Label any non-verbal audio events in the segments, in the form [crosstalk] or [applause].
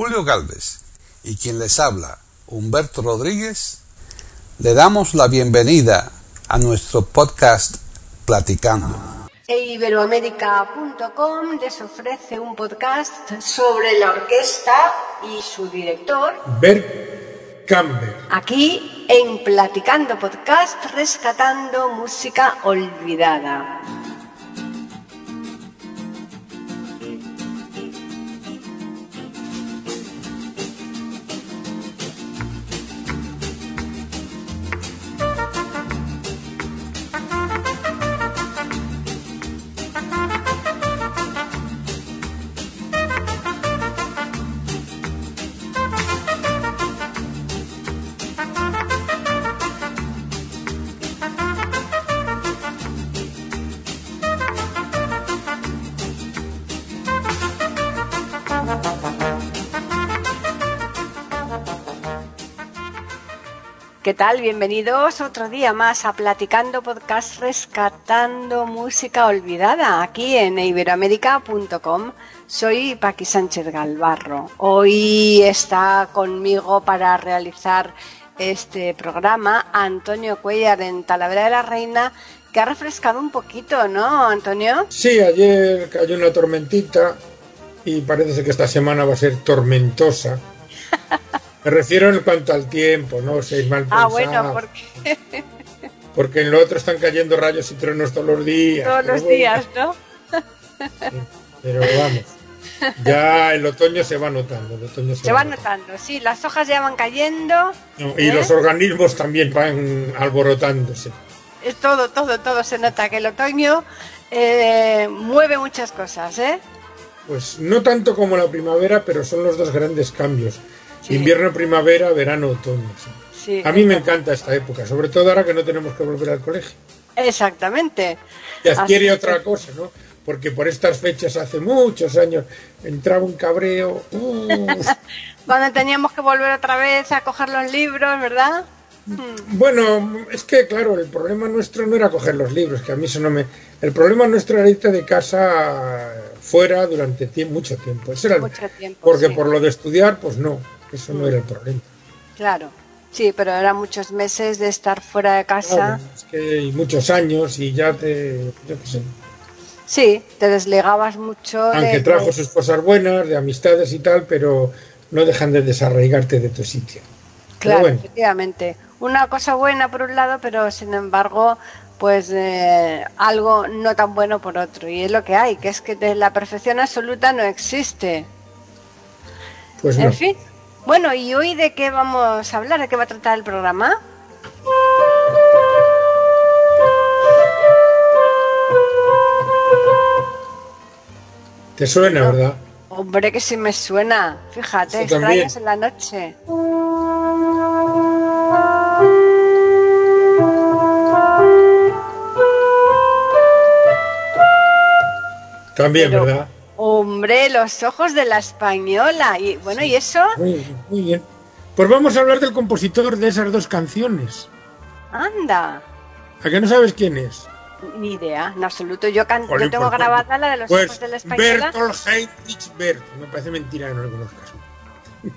Julio Galvez y quien les habla, Humberto Rodríguez, le damos la bienvenida a nuestro podcast Platicando. E Iberoamérica.com les ofrece un podcast sobre la orquesta y su director, Bert Campbell. Aquí en Platicando Podcast, rescatando música olvidada. Tal? Bienvenidos otro día más a Platicando Podcast Rescatando Música Olvidada aquí en iberoamérica.com. Soy Paqui Sánchez Galvarro. Hoy está conmigo para realizar este programa Antonio Cuellar en Talavera de la Reina, que ha refrescado un poquito, ¿no, Antonio? Sí, ayer cayó una tormentita y parece que esta semana va a ser tormentosa. [laughs] Me refiero en cuanto al tiempo, no seis mal Ah, bueno, porque... [laughs] porque en lo otro están cayendo rayos y truenos todos los días. Todos los bueno. días, ¿no? Sí, pero vamos, ya el otoño se va notando. El otoño se, Se va notando, sí, las hojas ya van cayendo. No, y ¿eh? los organismos también van alborotándose. Es todo, todo, todo se nota que el otoño eh, mueve muchas cosas, ¿eh? Pues no tanto como la primavera, pero son los dos grandes cambios. Sí. Invierno, primavera, verano, otoño. sí. A mí me encanta esta época, sobre todo ahora que no tenemos que volver al colegio. Exactamente. Y adquiere Así que- otra cosa, ¿no? Porque por estas fechas hace muchos años entraba un cabreo. ¡uf! [laughs] Cuando teníamos que volver otra vez a coger los libros, ¿verdad? Mm, bueno, es que claro, el problema nuestro no era coger los libros, que a mí eso no me... El problema nuestro era irte de casa fuera durante tie- mucho tiempo. Ese era el- Mucho tiempo, Porque sí. por lo de estudiar, pues no, eso no era el problema. Claro. Sí, pero eran muchos meses de estar fuera de casa. Claro, es que hay muchos años y ya te... yo qué sé. Sí, te desligabas mucho. Aunque de, trajo sus cosas buenas, de amistades y tal, pero no dejan de desarraigarte de tu sitio. Claro, bueno, efectivamente. Una cosa buena por un lado, pero sin embargo, pues eh, algo no tan bueno por otro. Y es lo que hay, que es que de la perfección absoluta no existe. pues no. En fin. Bueno, ¿y hoy de qué vamos a hablar? ¿De qué va a tratar el programa? Te suena, ¿verdad? Hombre, que sí me suena. Fíjate, Sí, extrañas en la noche. También, Pero- ¿verdad? Hombre, los ojos de la española. Y bueno, ¿y eso? Muy bien. Pues vamos a hablar del compositor de esas dos canciones. Anda. ¿A que no sabes quién es? Ni idea, en absoluto. Yo, can- yo tengo pues, grabada la de los Pues ojos de la española. Bertolt Heinrich Bert. Me parece mentira que no lo conozcas. [laughs]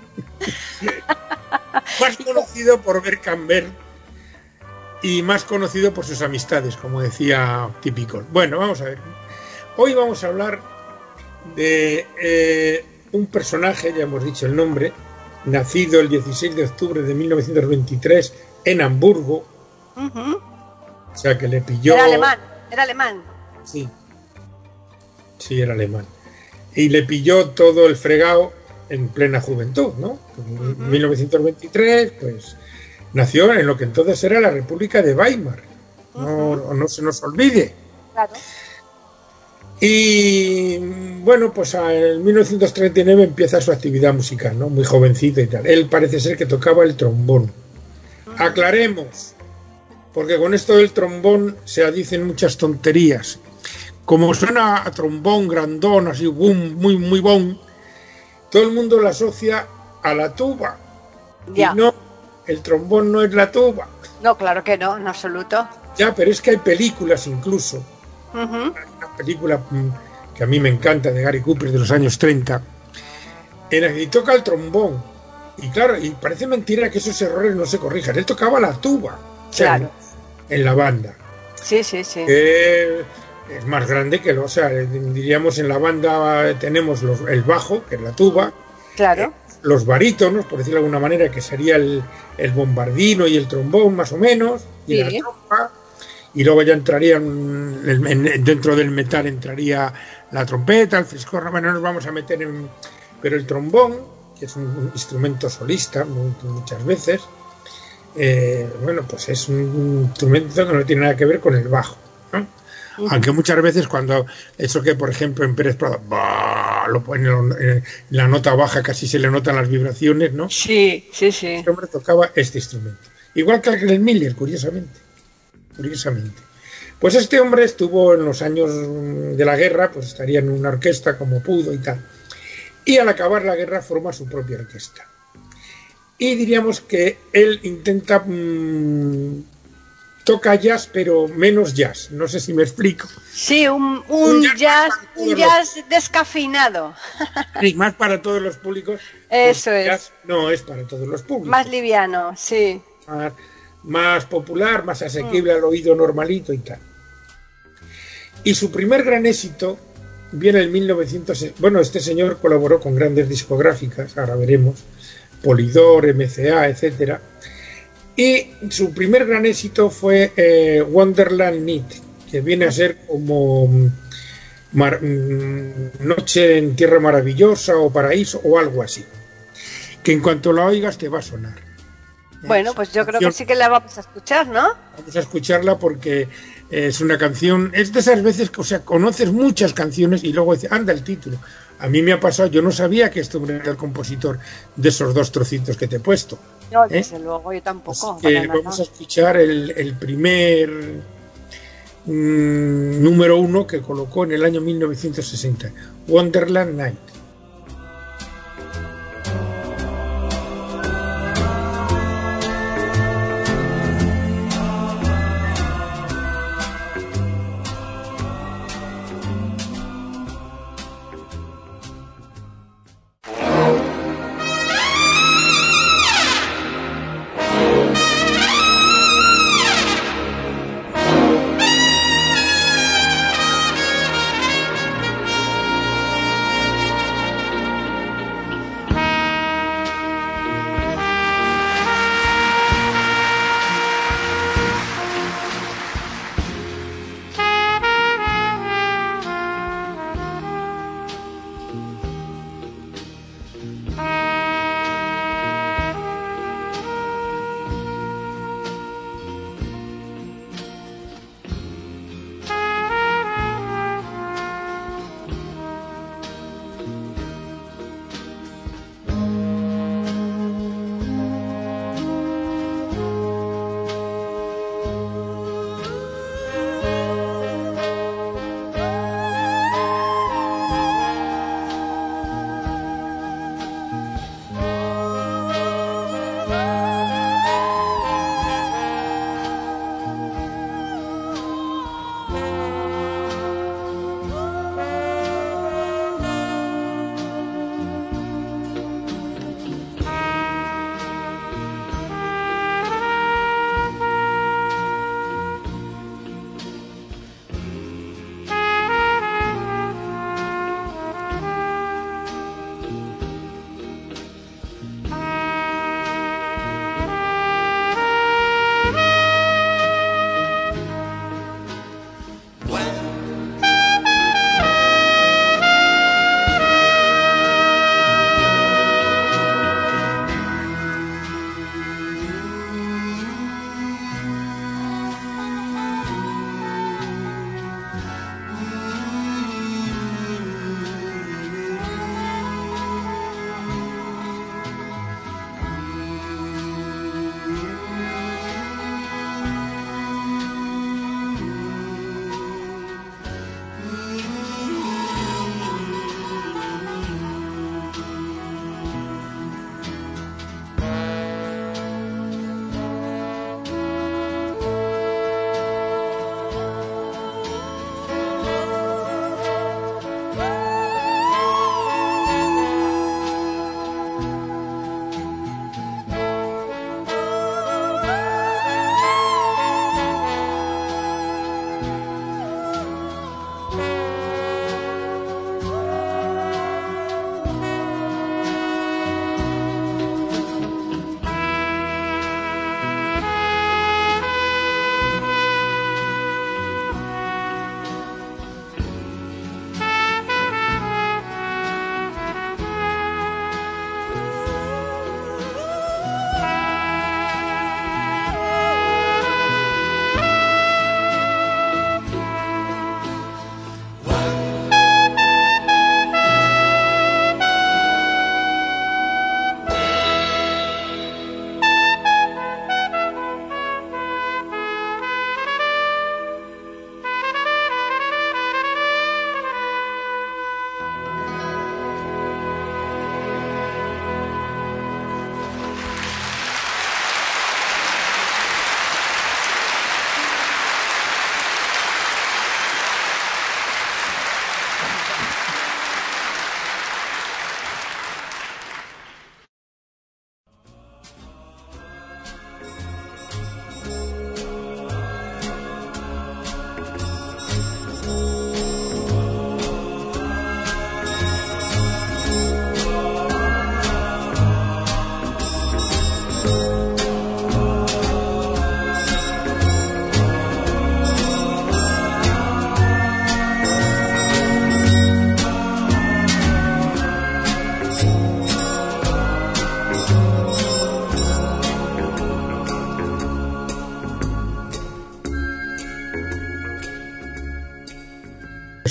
más conocido por Bert Camber y más conocido por sus amistades, como decía Típico. Bueno, vamos a ver. Hoy vamos a hablar de eh, un personaje, ya hemos dicho el nombre, nacido el 16 de octubre de 1923 en Hamburgo, Ujú. o sea que le pilló... Era alemán, era alemán. Sí. Sí, era alemán. Y le pilló todo el fregado en plena juventud, ¿no? En 1923, pues nació en lo que entonces era la República de Weimar. No, no se nos olvide. Claro. Y bueno, pues en 1939 empieza su actividad musical, ¿no? Muy jovencito y tal. Él parece ser que tocaba el trombón. Aclaremos, porque con esto del trombón se dicen muchas tonterías. Como suena a trombón grandón, así, boom, muy, muy bon, todo el mundo lo asocia a la tuba. Ya. Y no, el trombón no es la tuba. No, claro que no, en absoluto. Ya, pero es que hay películas incluso película mm, que a mí me encanta de Gary Cooper de los años 30, y toca el trombón. Y claro, y parece mentira que esos errores no se corrijan. Él tocaba la tuba Claro. en la banda. Sí, sí, sí. Eh, es más grande que lo, o sea, diríamos en la banda tenemos los- el bajo, que es la tuba, Claro. los barítonos, por decirlo de alguna manera, que sería el, el bombardino y el trombón, más o menos, y Sí. la trompa, y luego ya entrarían, el- en- dentro del metal entraría la trompeta, el friscorno, bueno, no nos vamos a meter en... Pero el trombón, que es un instrumento solista mu- muchas veces, eh, bueno, pues es un instrumento que no tiene nada que ver con el bajo, ¿no? Aunque muchas veces cuando eso que por ejemplo en Pérez Prado bah, lo pone en la nota baja casi se le notan las vibraciones, ¿no? Sí, sí, sí. Este hombre tocaba este instrumento. Igual que el Miller, curiosamente. Curiosamente. Pues este hombre estuvo en los años mm, de la guerra, pues estaría en una orquesta como pudo y tal. Y al acabar la guerra forma su propia orquesta. Y diríamos que él intenta mm, toca jazz, pero menos jazz. No sé si me explico. Sí, un, un Un jazz un los- jazz descafeinado. Y [laughs] más para todos los públicos. Eso pues es. jazz no es para todos los públicos. Más liviano, sí. más, más popular, más asequible al oído normalito y tal. Y su primer gran éxito viene en 1900. Bueno, este señor colaboró con grandes discográficas, ahora veremos, Polydor, MCA, etcétera. Y su primer gran éxito fue eh, Wonderland Night, que viene a ser como mm, mar- mm, Noche en Tierra Maravillosa o Paraíso o algo así. Que en cuanto la oigas te va a sonar. Bueno, pues yo creo que sí que la vamos a escuchar, ¿no? Vamos a escucharla porque es una canción, es de esas veces que, o sea, conoces muchas canciones y luego dices, anda el título. A mí me ha pasado, yo no sabía que hombre era el compositor de esos dos trocitos que te he puesto. No, ¿Eh? desde luego, yo tampoco. Así que vamos a escuchar el, el primer mm, número uno que colocó en el año 1960, Wonderland Night.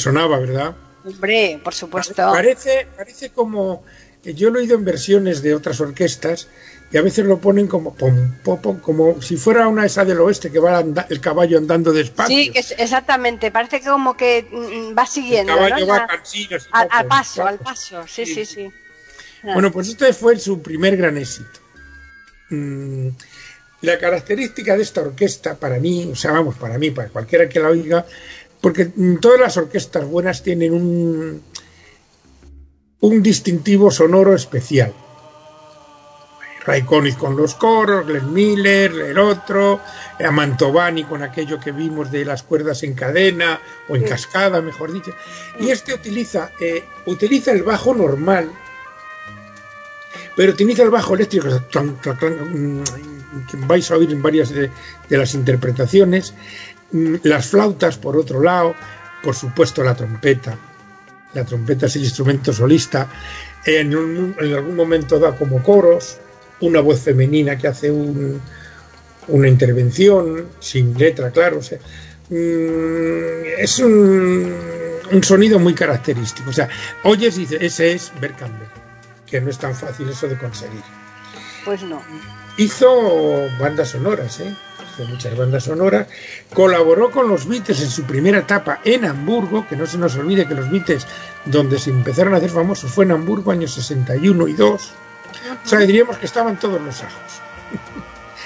Sonaba, ¿verdad? Hombre, por supuesto. Parece, parece como. Yo lo he oído en versiones de otras orquestas y a veces lo ponen como pom, pom, como si fuera una esa del oeste que va el caballo andando despacio. Sí, exactamente, parece que como que va siguiendo. El caballo va al, paso, al paso, sí, sí, sí. Bueno, pues este fue su primer gran éxito. Mm, la característica de esta orquesta, para mí, o sea, vamos, para mí, para cualquiera que la oiga, porque todas las orquestas buenas tienen un, un distintivo sonoro especial. Raikkonen con los coros, Glenn Miller, el otro, Amantovani con aquello que vimos de las cuerdas en cadena o en cascada, mejor dicho. Y este utiliza, eh, utiliza el bajo normal, pero utiliza el bajo eléctrico, mm, que vais a oír en varias de, las interpretaciones, las flautas por otro lado, por supuesto la trompeta. La trompeta es el instrumento solista. En, en algún momento da como coros, una voz femenina que hace una intervención, sin letra, claro. Mm, es un, sonido muy característico. O sea, oyes y dices, ese es Bert que no es tan fácil eso de conseguir. Pues no. Hizo bandas sonoras, ¿eh? Hizo muchas bandas sonoras. Colaboró con los Beatles en su primera etapa en Hamburgo, que no se nos olvide que los Beatles, donde se empezaron a hacer famosos, fue en Hamburgo, años 61 y 2. O sea, diríamos que estaban todos los ajos.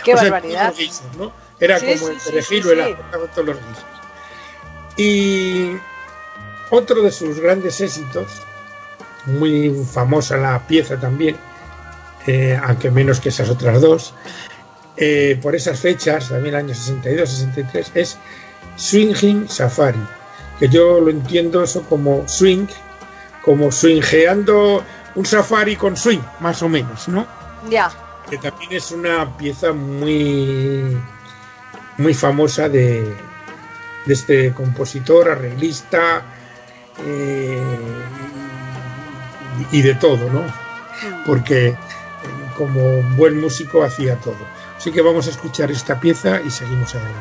Qué barbaridad. Era como el perejil o el ajo, estaban todos los guisos. Y otro de sus grandes éxitos, muy famosa la pieza también, eh, aunque menos que esas otras dos, eh, por esas fechas, también el año 62, 63, es Swinging Safari, que yo lo entiendo eso como swing, como swingeando un safari con swing, más o menos, ¿no? Ya. Que también es una pieza muy, muy famosa de, de este compositor, arreglista eh, y de todo, ¿no? Mm. Porque como buen músico hacía todo. Así que vamos a escuchar esta pieza y seguimos adelante.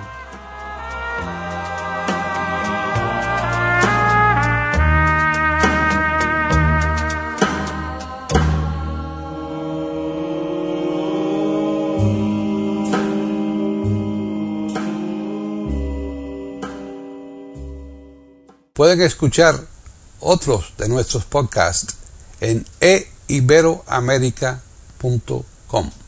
Pueden escuchar otros de nuestros podcasts en eiberoamerica.com.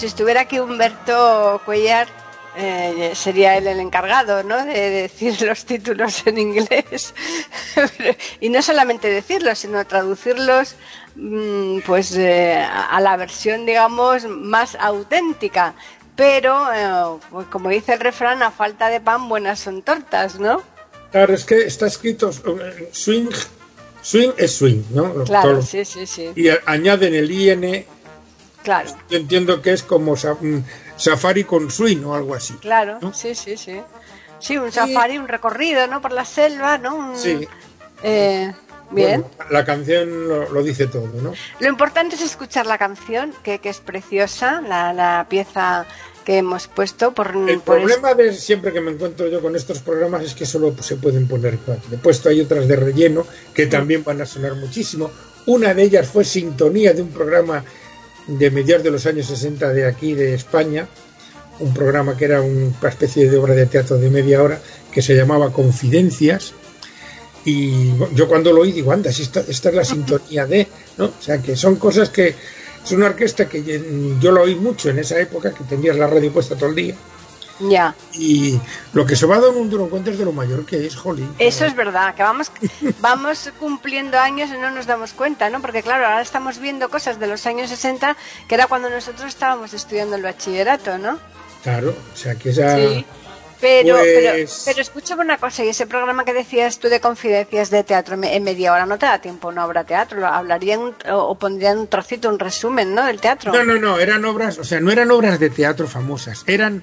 si estuviera aquí Humberto Cuellar, eh, sería él el encargado, ¿no? De decir [laughs] los títulos en inglés. [laughs] y no solamente decirlos, sino traducirlos mm, pues eh, a la versión, digamos, más auténtica. Pero, eh, pues como dice el refrán, a falta de pan, buenas son tortas, ¿no? Claro, es que está escrito swing, swing es swing, ¿no? Claro, sí, sí, sí. Y añaden el IN. Claro. Yo entiendo que es como mm, safari con swing o algo así. Claro, sí, sí, sí. Sí, un safari, un recorrido, ¿no? Por la selva, ¿no? Sí. Eh, bien. la canción lo, dice todo, ¿no? Lo importante es escuchar la canción, que, que es preciosa, la, la pieza que hemos puesto por el problema de siempre que me encuentro yo con estos programas es que solo se pueden poner cuatro he puesto hay otras de relleno que también van a sonar muchísimo una de ellas fue sintonía de un programa de mediados de los años 60 de aquí de España un programa que era una especie de obra de teatro de media hora que se llamaba Confidencias y yo cuando lo oí digo anda si esta, esta es la [laughs] sintonía de ¿no? o sea que son cosas que es una orquesta que yo la oí mucho en esa época, que tenías la radio puesta todo el día. Ya. Y lo que se va dando un cuenta es de lo mayor que es, Holly. Eso es verdad, que vamos, [laughs] vamos cumpliendo años y no nos damos cuenta, ¿no? Porque claro, ahora estamos viendo cosas de los años 60, que era cuando nosotros estábamos estudiando el bachillerato, ¿no? Claro, o sea que esa... Sí. Pero, pero, pues pero escúchame una cosa, y ese programa que decías tú de confidencias de teatro en media hora no te da tiempo una obra de teatro, hablarían o pondrían un trocito, un resumen, ¿no? Del teatro. No, no, no, eran obras, o sea, no eran obras de teatro famosas, eran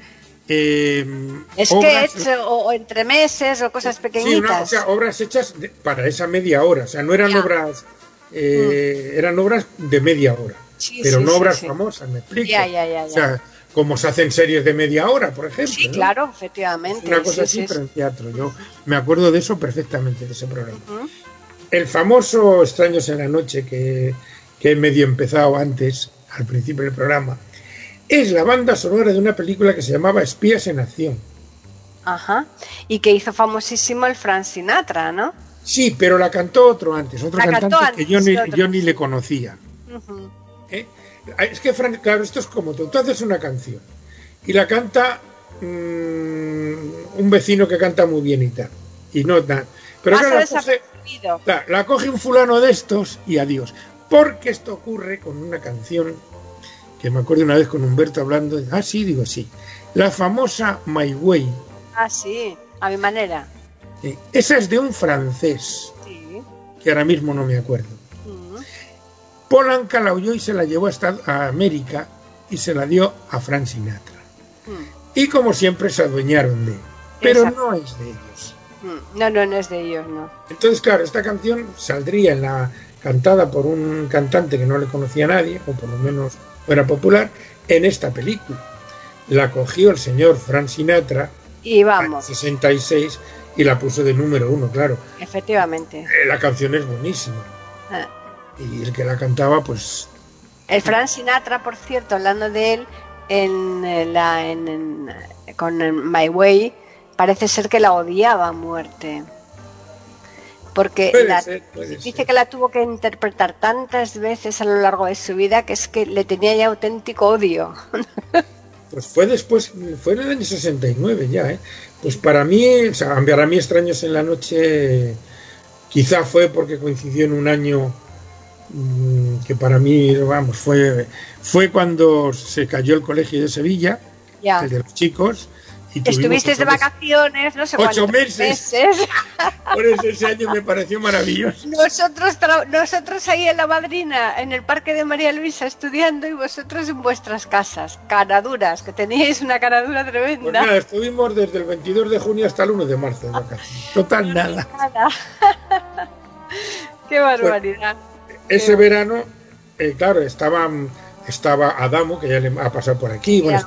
eh, es que o, entre meses o cosas pequeñitas. Sí, o sea, obras hechas para esa media hora, o sea, no eran obras, eh, mm. eran obras de media hora, pero no obras famosas, me explico. O sea, como se hacen series de media hora, por ejemplo. Sí, claro, efectivamente. una cosa así, pero en teatro. Yo me acuerdo de eso perfectamente, de ese programa. El famoso Extraños en la Noche, que, que he medio empezado antes, al principio del programa, es la banda sonora de una película que se llamaba Espías en Acción. Ajá. Y que hizo famosísimo el Frank Sinatra, ¿no? Sí, pero la cantó otro antes, otro cantante que yo ni, yo ni le conocía. ¿Eh? Es que, Frank, claro, esto es como tú. Tú haces una canción y la canta mm, un vecino que canta muy bien y tal. Y no tal. Pero claro, la coge, un fulano de estos y adiós. Porque esto ocurre con una canción que me acuerdo una vez con Humberto hablando. Ah, sí, digo sí. La famosa My Way. Ah, sí, a mi manera. esa es de un francés. Que ahora mismo no me acuerdo. Polanca la oyó y se la llevó a América y se la dio a Frank Sinatra. Hmm. Y como siempre se adueñaron de él. Pero no es de ellos. Hmm. No, no, no es de ellos, no. Entonces, claro, esta canción saldría en la cantada por un cantante que no le conocía a nadie, o por lo menos era popular, en esta película. La cogió el señor Frank Sinatra y vamos. en 66 y la puso de número uno, claro. Efectivamente. Eh, la canción es buenísima. Ah y el que la cantaba, pues. El Frank Sinatra, por cierto, hablando de él, en eh, la, en, con My Way, parece ser que la odiaba a muerte. Porque dice que la tuvo que interpretar tantas veces a lo largo de su vida que es que le tenía ya auténtico odio. [laughs] Pues fue después, fue en el año 69 ya, ¿eh? Pues para mí, o sea, para mí Extraños en la Noche, quizá fue porque coincidió en un año Mm, que para mí, vamos, fue, fue cuando se cayó el colegio de Sevilla, el de los chicos. Y Estuviste de vacaciones, no sé ocho meses. [laughs] Por eso ese año me pareció maravilloso. Nosotros, nosotros ahí en la madrina, en el parque de María Luisa, estudiando y vosotros en vuestras casas, caraduras, que teníais una caradura tremenda. Pues nada, estuvimos desde el 22 de junio hasta el 1 de marzo de vacaciones. Total nada. [laughs] Qué barbaridad ese verano, eh, claro, estaban estaba Adamo, que ya le ha pasado por aquí, bueno,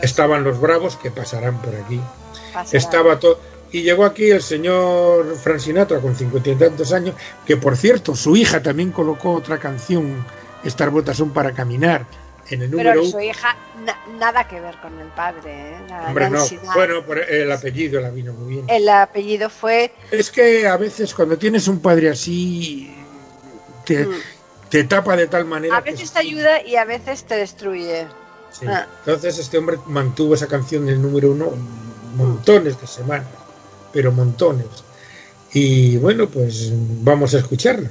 estaban los Bravos, que pasarán por aquí. Estaba todo. Y llegó aquí el señor Frank Sinatra con cincuenta y tantos años, que por cierto, su hija también colocó otra canción, Estas botas son para caminar, en el número Pero su hija nada que ver con el padre, ¿eh? Hombre, no. Bueno, el apellido la vino muy bien. El apellido fue... Es que a veces cuando tienes un padre así te, mm. Te tapa de tal manera. A veces te ayuda y a veces te destruye. Ah. Entonces este hombre mantuvo esa canción en el número uno montones de semanas, pero montones. Y bueno, pues vamos a escucharla.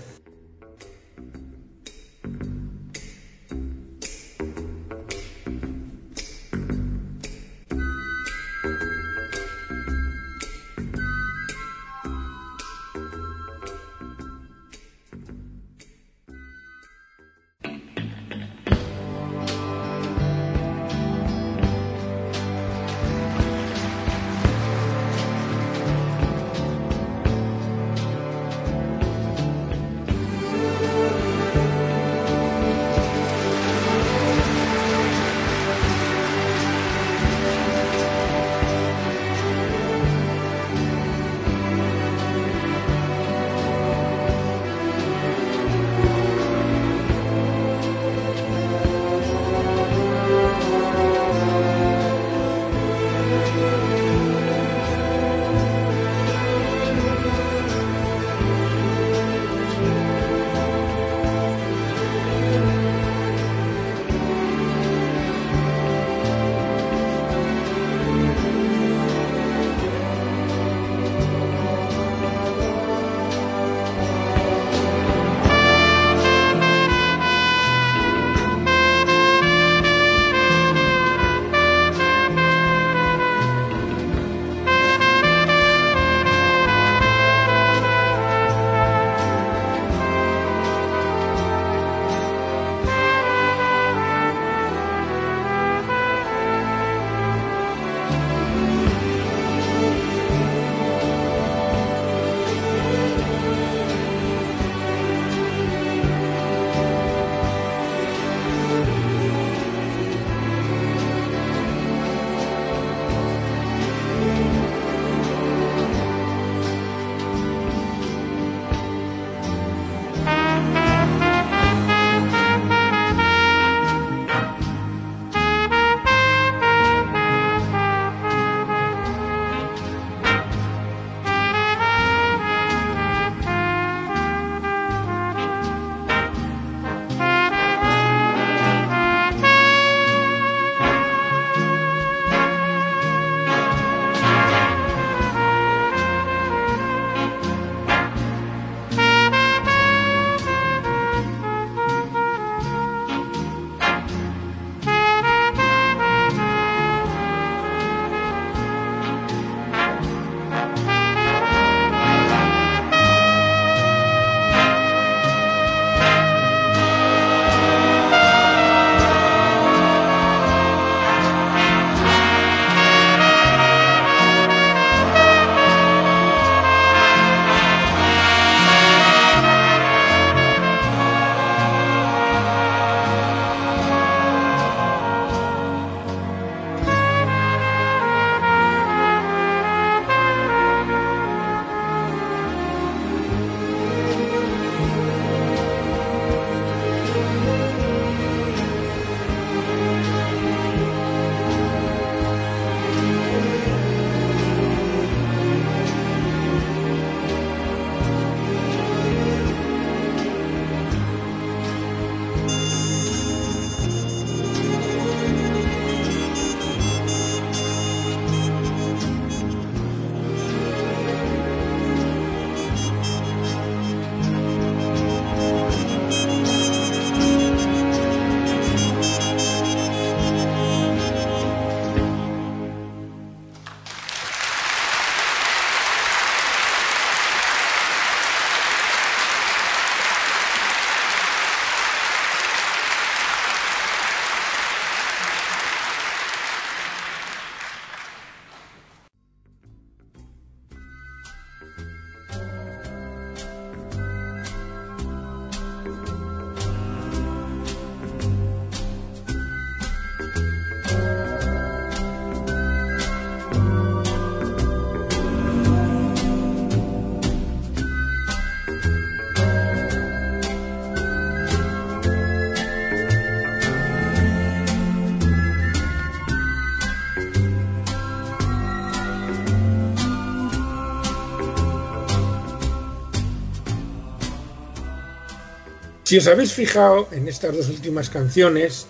Si os habéis fijado en estas dos últimas canciones,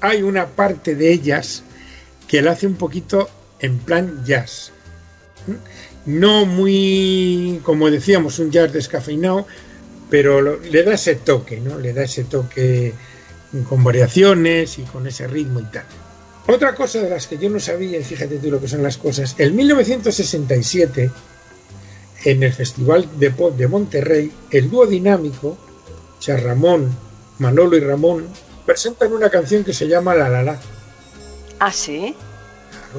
hay una parte de ellas que la hace un poquito en plan jazz. No muy, como decíamos, un jazz descafeinado, pero le da ese toque, ¿no? Le da ese toque con variaciones y con ese ritmo y tal. Otra cosa de las que yo no sabía, y fíjate tú lo que son las cosas, en 1967, en el Festival de Pop de Monterrey, el dúo dinámico, o sea, Ramón, Manolo y Ramón, presentan una canción que se llama La La La. ¿Ah, sí?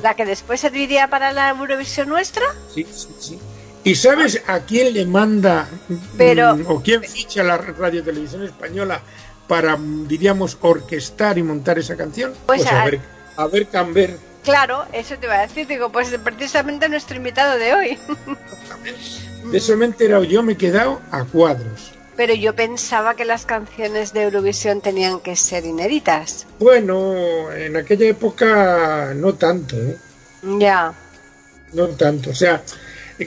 ¿La que después serviría para la Eurovisión nuestra? Sí, sí, sí. ¿Y sabes a quién le manda Pero, mm, o quién ficha la radio televisión española para, mm, diríamos, orquestar y montar esa canción? Pues a a- ver, a ver Camber. Claro, eso te iba a decir. Digo, pues precisamente nuestro invitado de hoy. De eso me he enterado yo, me he quedado a cuadros. Pero yo pensaba que las canciones de Eurovisión tenían que ser inéditas. Bueno, en aquella época no tanto, ¿eh? Ya. No tanto. O sea,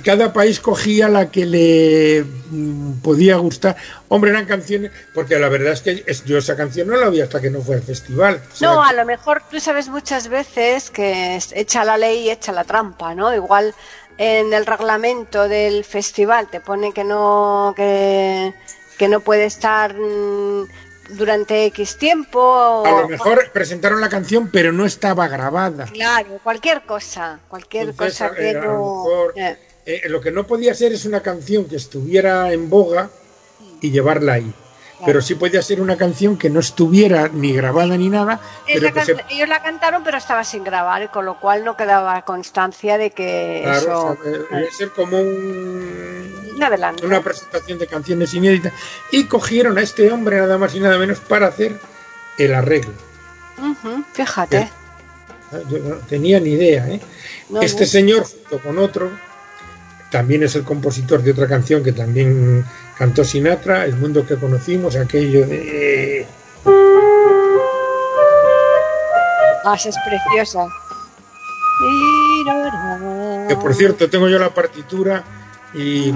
cada país cogía la que le mm, podía gustar. Hombre, eran canciones, porque la verdad es que yo esa canción no la vi hasta que no fue al festival. O sea, No, a lo mejor tú sabes muchas veces que es echa la ley y echa la trampa, ¿no? Igual en el reglamento del festival te pone que no que, que no puede estar mm, durante X tiempo. o- A lo mejor presentaron la canción, pero no estaba grabada. Claro, cualquier cosa, cualquier Entonces, cosa que eh, no. mejor- eh, Eh, lo que no podía ser es una canción que estuviera en boga y llevarla ahí. Pero sí podía ser una canción que no estuviera ni grabada ni nada, pero que se Ellos la cantaron, pero estaba sin grabar, con lo cual no quedaba constancia de que Claro, eso. o sea, debe ser como un- una presentación de canciones inéditas. Y cogieron a este hombre nada más y nada menos para hacer el arreglo. Fíjate. Yo no tenía ni idea. ¿eh? No, este no. señor, junto con otro, también es el compositor de otra canción que también cantó Sinatra, El mundo que conocimos, aquello de... Ah, esa es preciosa. Que por cierto, tengo yo la partitura y...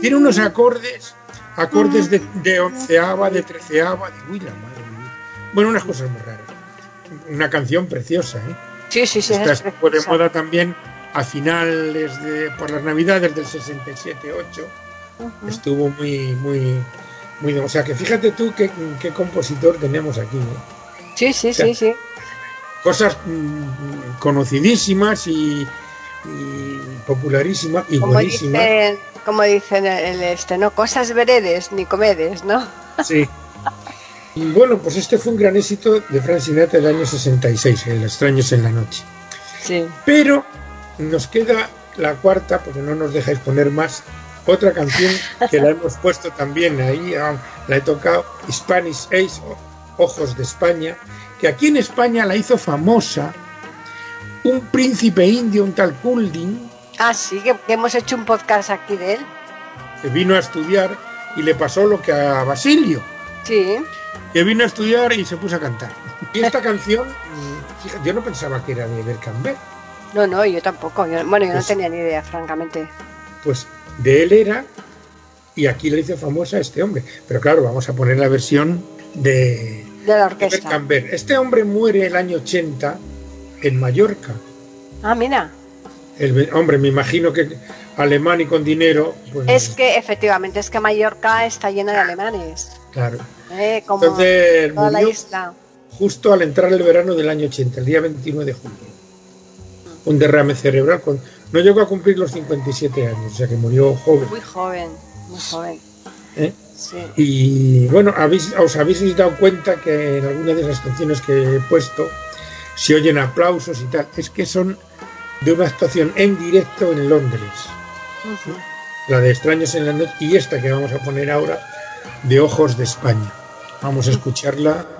Tiene unos acordes, acordes de, de onceava, de treceava, de... Uy, la madre mía. Bueno, unas cosas muy raras. Una canción preciosa, ¿eh? Sí, sí, sí. Esta es estuvo de moda también a finales de... por las navidades del 67-8. Ujú. Estuvo muy, muy... Muy, o sea que fíjate tú qué, qué compositor tenemos aquí. ¿no? Sí, sí, sí, sí. cosas mm, conocidísimas y, y popularísimas y Como buenísimas. dicen, como dicen el este, ¿no? Cosas veredes ni comedes, ¿no? [laughs] Sí. Y bueno, pues este fue un gran éxito de Frank Sinatra del año 66, El extraños en la noche. Sí. Pero nos queda la cuarta, porque no nos dejáis poner más, otra canción que la hemos puesto también ahí, ah, la he tocado, Spanish Ace, Ojos de España, que aquí en España la hizo famosa un príncipe indio, un tal Kuldin, Ah, sí, que, que hemos hecho un podcast aquí de él. que vino a estudiar y le pasó lo que a Basilio, Sí. que vino a estudiar y se puso a cantar. Y esta canción, yo no pensaba que era de Bercamber, No, no, yo tampoco. Yo- bueno, yo no Pues- tenía ni idea, francamente. pues de él era y aquí le hizo famosa a este hombre. Pero claro, vamos a poner la versión de, De la orquesta. Este hombre muere el año 80 en Mallorca. Ah, mira. El, hombre, me imagino que alemán y con dinero, pues Es que efectivamente, es que Mallorca está llena de alemanes. claro. ¿eh? Como Entonces toda la isla. justo al entrar el verano del año 80, el día 21 de julio. Un derrame cerebral. Con, no llegó a cumplir los 57 años, o sea que murió joven. Muy joven, muy joven. ¿eh? Sí. Y bueno, habéis, os habéis dado cuenta que en algunas de las canciones que he puesto se oyen aplausos y tal. Es que son de una actuación en directo en Londres. La de Extraños en la Noche y esta que vamos a poner ahora de Ojos de España. Vamos a escucharla.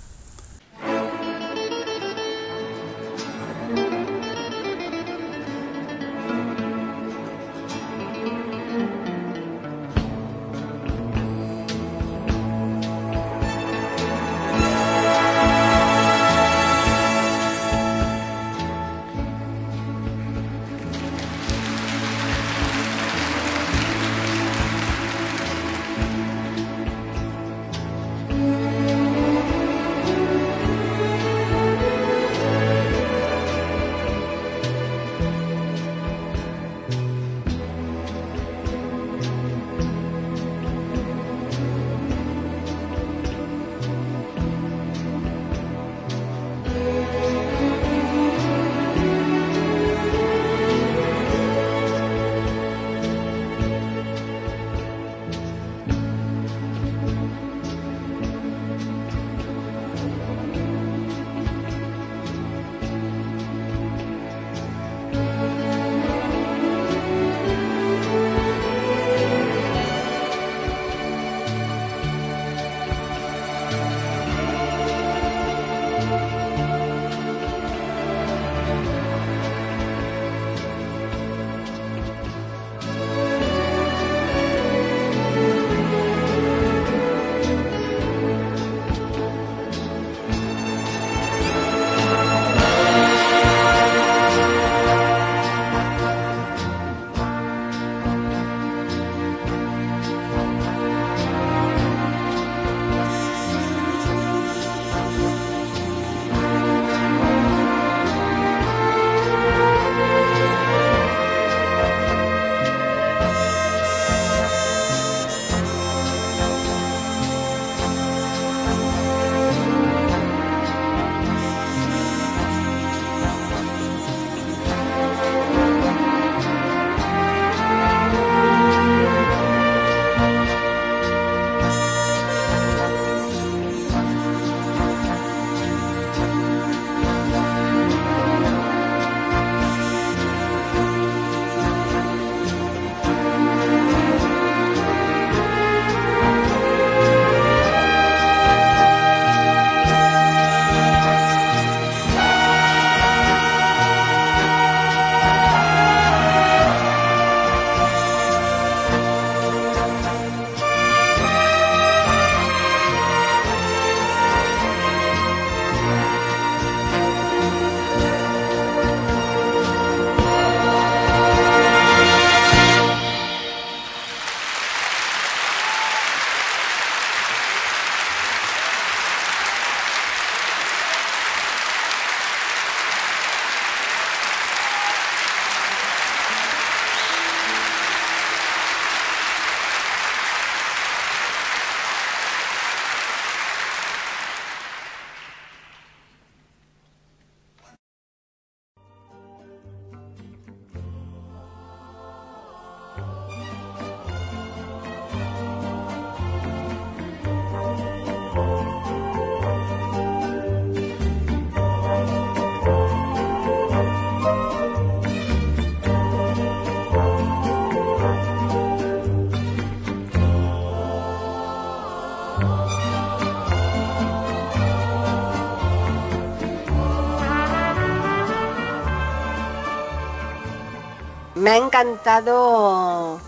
me ha encantado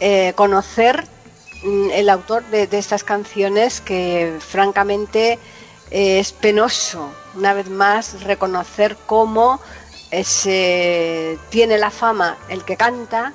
eh, conocer mm, el autor de, estas canciones que francamente es penoso, una vez más, reconocer cómo se tiene la fama el que canta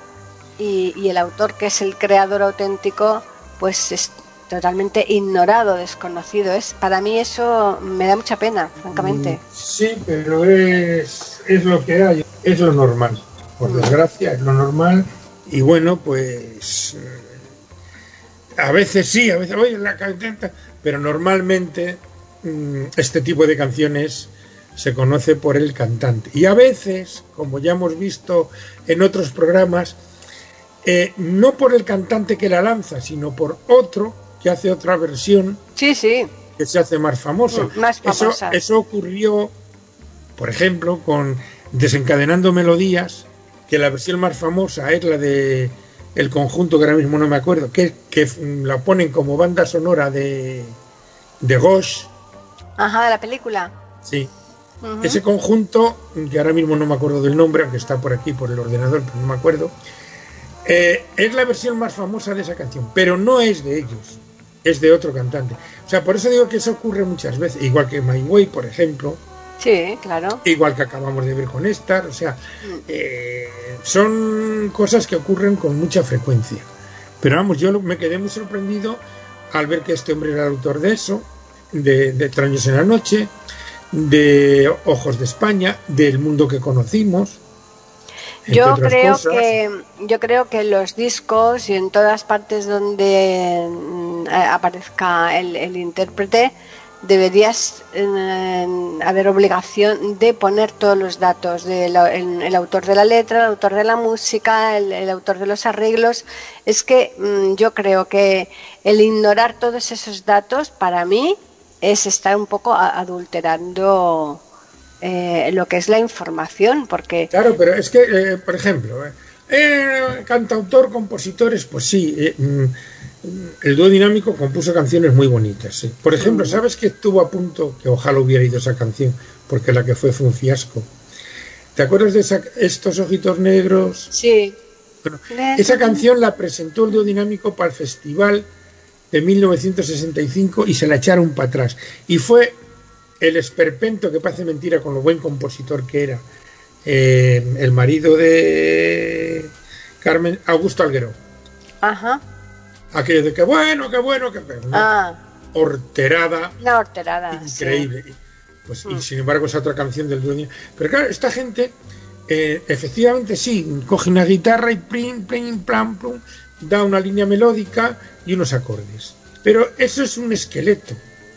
y, el autor que es el creador auténtico pues es totalmente ignorado, desconocido. Es para mí eso me da mucha pena, francamente. Mm, sí, pero es, es lo que hay, es lo normal. Por desgracia, es lo normal. Y bueno, pues eh, a veces sí, a veces, oye, la cantante, pero normalmente mm, este tipo de canciones se conoce por el cantante. Y a veces, como ya hemos visto en otros programas, eh, no por el cantante que la lanza, sino por otro que hace otra versión. Sí, sí. Que se hace más famosa. Mm, más famosa. Eso, ocurrió, por ejemplo, con Desencadenando Melodías, que la versión más famosa es la de el conjunto que ahora mismo no me acuerdo, que, que la ponen como banda sonora de, de Ghost. Ajá, de la película. Sí. Ese conjunto, que ahora mismo no me acuerdo del nombre, aunque está por aquí, por el ordenador, pero no me acuerdo, eh, es la versión más famosa de esa canción, pero no es de ellos, es de otro cantante. O sea, por eso digo que eso ocurre muchas veces, igual que My Way, por ejemplo. Sí, claro. Igual que acabamos de ver con Star, o sea, mm. eh, son cosas que ocurren con mucha frecuencia. Pero vamos, yo me quedé muy sorprendido al ver que este hombre era el autor de eso, de, de Extraños en la Noche, de Ojos de España, del mundo que conocimos, yo creo que yo creo que los discos y en todas partes donde mm, aparezca el, intérprete deberías haber obligación de poner todos los datos del el, autor de la letra, el autor de la música, el, autor de los arreglos. Es que mm, yo creo que el ignorar todos esos datos para mí es estar un poco adulterando eh, lo que es la información, porque... Claro, pero es que, eh, por ejemplo, eh, cantautor, compositores, pues sí, mm, el dúo dinámico compuso canciones muy bonitas. Por ejemplo. ¿sabes que estuvo a punto, que ojalá hubiera ido esa canción, porque la que fue fue un fiasco? ¿Te acuerdas de estos ojitos negros? Sí. esa canción la presentó el dúo dinámico para el festival de 1965 y se la echaron para atrás. Y fue el esperpento que parece mentira con lo buen compositor que era eh, el marido de Carmen Augusto Alguero. Ajá. Aquello de que bueno, qué bueno, qué bueno. Ah. Horterada. Una horterada. Increíble. Pues, Y mm. sin embargo es otra canción del dueño. Pero claro, esta gente, eh, efectivamente sí, coge una guitarra y plim, plim, plam, plum, da una línea melódica y unos acordes. Pero eso es un esqueleto.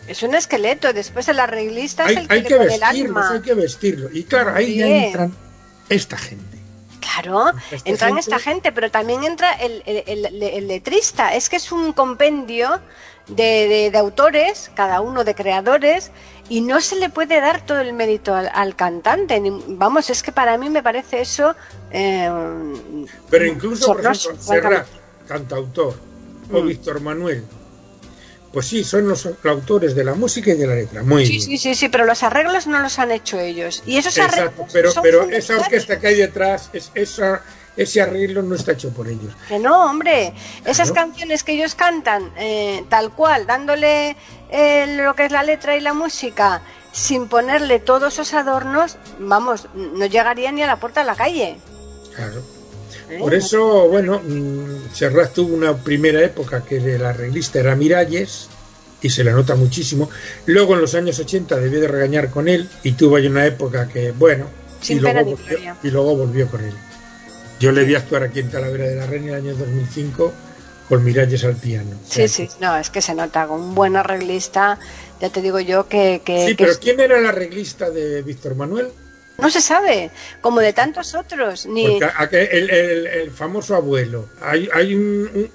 Es un esqueleto, después el arreglista hay, es el que, hay que vestirlo, Hay que vestirlo. Y claro, ahí ya entran esta gente. Claro, entran esta gente, pero también entra el, letrista. Es que es un compendio de, autores, cada uno de creadores, y no se le puede dar todo el mérito al, cantante. Vamos, es que para mí me parece eso. Eh, pero incluso, por ejemplo, Serrat, cantautor, o mm. Víctor Manuel, pues sí, son los autores de la música y de la letra. Muy sí, Sí, sí, sí, pero los arreglos no los han hecho ellos. Y esos Exacto, pero, pero esa orquesta que hay detrás, es, esa, ese arreglo no está hecho por ellos. Que no, hombre. Esas canciones que ellos cantan eh, tal cual, dándole eh, lo que es la letra y la música, sin ponerle todos esos adornos, vamos, no llegaría ni a la puerta de la calle. Claro. Por eso, bueno, mm, Serrat tuvo una primera época que el arreglista era Miralles y se le nota muchísimo. Luego en los años 80 debió de regañar con él y tuvo ahí una época que, bueno, y, luego volvió, y luego volvió con él. Yo le vi actuar aquí en Talavera de la Reina en el año 2005 con Miralles al piano. Sí, sí, no, es que se nota, con un buen arreglista, ya te digo yo que... sí, pero ¿quién era el arreglista de Víctor Manuel? No se sabe, como de tantos otros. Ni... el, famoso abuelo. Hay, hay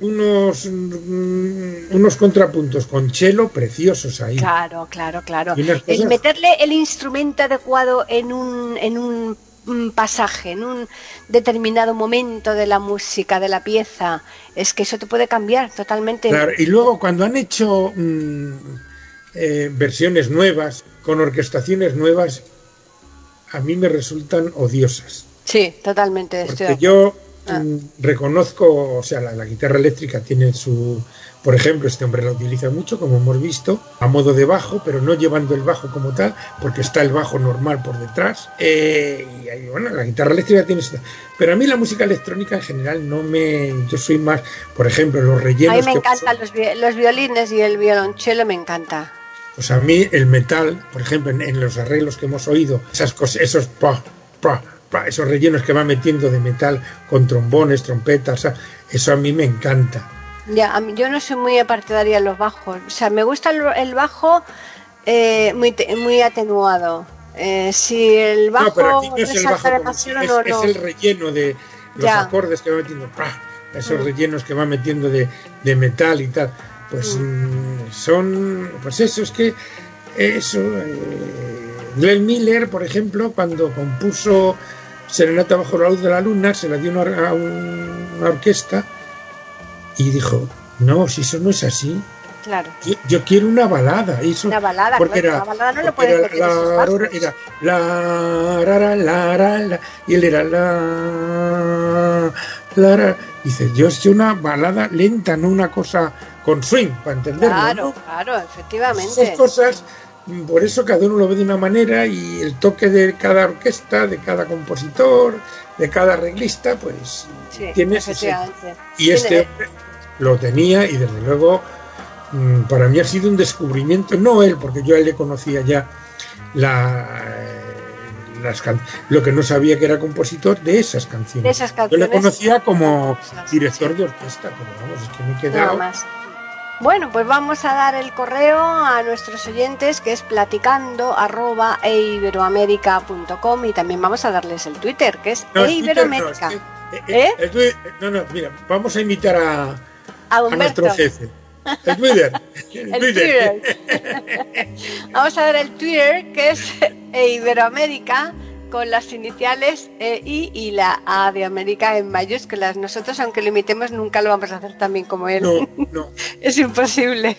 unos, unos contrapuntos con chelo preciosos ahí. Claro, claro, claro. El meterle el instrumento adecuado en un, en un pasaje, en un determinado momento de la música, de la pieza, es que eso te puede cambiar totalmente. Claro, y luego cuando han hecho mm, eh, versiones nuevas, con orquestaciones nuevas, a mí me resultan odiosas. Sí, totalmente. Porque yo Ah. mm, reconozco, o sea, la, la guitarra eléctrica tiene su, por ejemplo, este hombre la utiliza mucho, como hemos visto, a modo de bajo, pero no llevando el bajo como tal, porque está el bajo normal por detrás. Eh, y ahí, bueno, la guitarra eléctrica tiene esta. Pero a mí la música electrónica en general no me. Yo soy más, por ejemplo, los rellenos. A mí me encantan los, vi- los violines y el violonchelo, me encanta. Pues a mí el metal, por ejemplo, en, en los arreglos que hemos oído, esas cosas, esos pa, pa, pa, esos rellenos que va metiendo de metal con trombones, trompetas, o sea, eso a mí me encanta. Ya, a mí, yo no soy muy partidaria de los bajos. O sea, me gusta el, el bajo eh, muy, muy atenuado. Eh, si el bajo no, pero aquí no es el bajo, es, no, es no. el relleno de los Ya. acordes que va metiendo, pa, esos Mm. rellenos que va metiendo de, de metal y tal. Pues mm, son, pues eso, es que eso. eh, Glenn Miller, por ejemplo, cuando compuso Serenata bajo la luz de la luna, se la dio una a un- una orquesta y dijo, no, si eso no es así, Claro. yo, yo quiero una balada. Eso, Una balada, porque claro, era, una balada no lo puedes era la, era la, ra, la, ra, la, y él era la, la, ra. Dice, yo sé una balada lenta, no una cosa con swing, para entenderlo. Claro, ¿no? claro, efectivamente. Esas cosas, por eso cada uno lo ve de una manera y el toque de cada orquesta, de cada compositor, de cada arreglista, pues Sí, tiene ese- y este hombre lo tenía y desde luego mm, para mí ha sido un descubrimiento, no él, porque yo a él le conocía ya la, las can- lo que no sabía que era compositor de esas canciones. de esas Yo le conocía como director de orquesta, pero vamos, es que me he Nada quedado... más. Bueno, pues vamos a dar el correo a nuestros oyentes que es platicando arroba eiberoamerica.com y también vamos a darles el Twitter que es No, no, eiberoamerica. es que, eh, ¿Eh? el Twitter- no, no, mira, vamos a invitar a, a a Humberto. nuestro jefe. [laughs] El Twitter. El El Twitter. Twitter. [laughs] Vamos a ver el Twitter que es Iberoamérica con las iniciales E, I y la A de América en mayúsculas. Nosotros, aunque lo imitemos, nunca lo vamos a hacer tan bien como él. No, [laughs] no. Es imposible.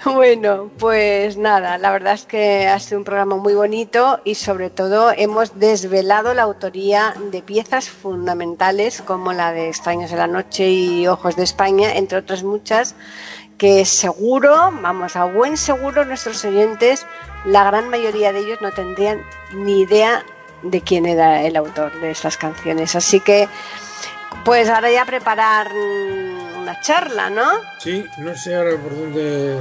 [laughs] Bueno, pues nada, la verdad es que ha sido un programa muy bonito y sobre todo hemos desvelado la autoría de piezas fundamentales como la de Extraños de la Noche y Ojos de España, entre otras muchas, que seguro, vamos, a buen seguro nuestros oyentes, la gran mayoría de ellos no tendrían ni idea de quién era el autor de estas canciones. Así que, pues ahora ya preparar una charla, ¿no? Sí, no sé ahora por dónde.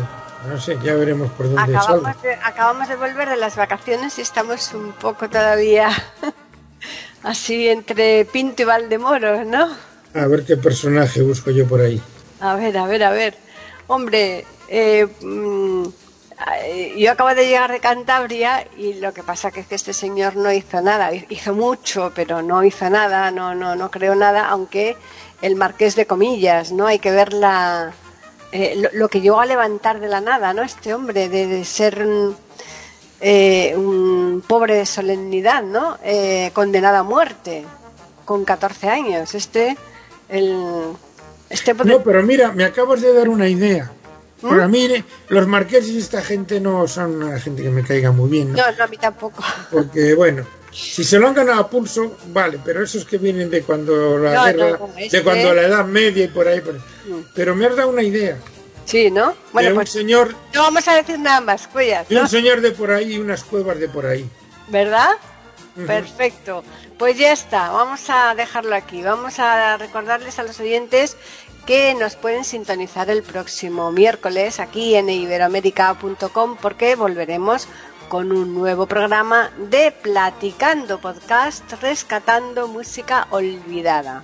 No sé, ya veremos por dónde. Acabamos de, acabamos de volver de las vacaciones y estamos un poco todavía [laughs] así entre Pinto y Valdemoros, ¿no? A ver qué personaje busco yo por ahí. A ver, a ver, a ver. Hombre, eh, mm, yo acabo de llegar de Cantabria y lo que pasa que es que este señor no hizo nada. Hizo mucho, pero no hizo nada, no, no, no creo nada, aunque el marqués de comillas, ¿no? Hay que ver la, eh, lo, lo que llegó a levantar de la nada, ¿no? Este hombre, de, de ser mm, eh, un pobre de solemnidad, ¿no? Eh, condenado a muerte con 14 años. Este, el, este No, pero mira, me acabas de dar una idea. ¿Mm? Para mí, los marqueses y esta gente no son una gente que me caiga muy bien, ¿no? No, no, a mí tampoco. Porque, bueno, si se lo han ganado a pulso, vale, pero esos que vienen de cuando la No, guerra, no, este- de cuando la Edad Media y por ahí. por- Mm. Pero me has dado una idea. Sí, ¿no? Bueno, de un pues señor, no vamos a decir nada más, Cuellas, de ¿no? un señor de por ahí y unas cuevas de por ahí. ¿Verdad? Perfecto. Pues ya está, vamos a dejarlo aquí. Vamos a recordarles a los oyentes que nos pueden sintonizar el próximo miércoles aquí en iberoamérica.com porque volveremos con un nuevo programa de Platicando Podcast, rescatando música olvidada.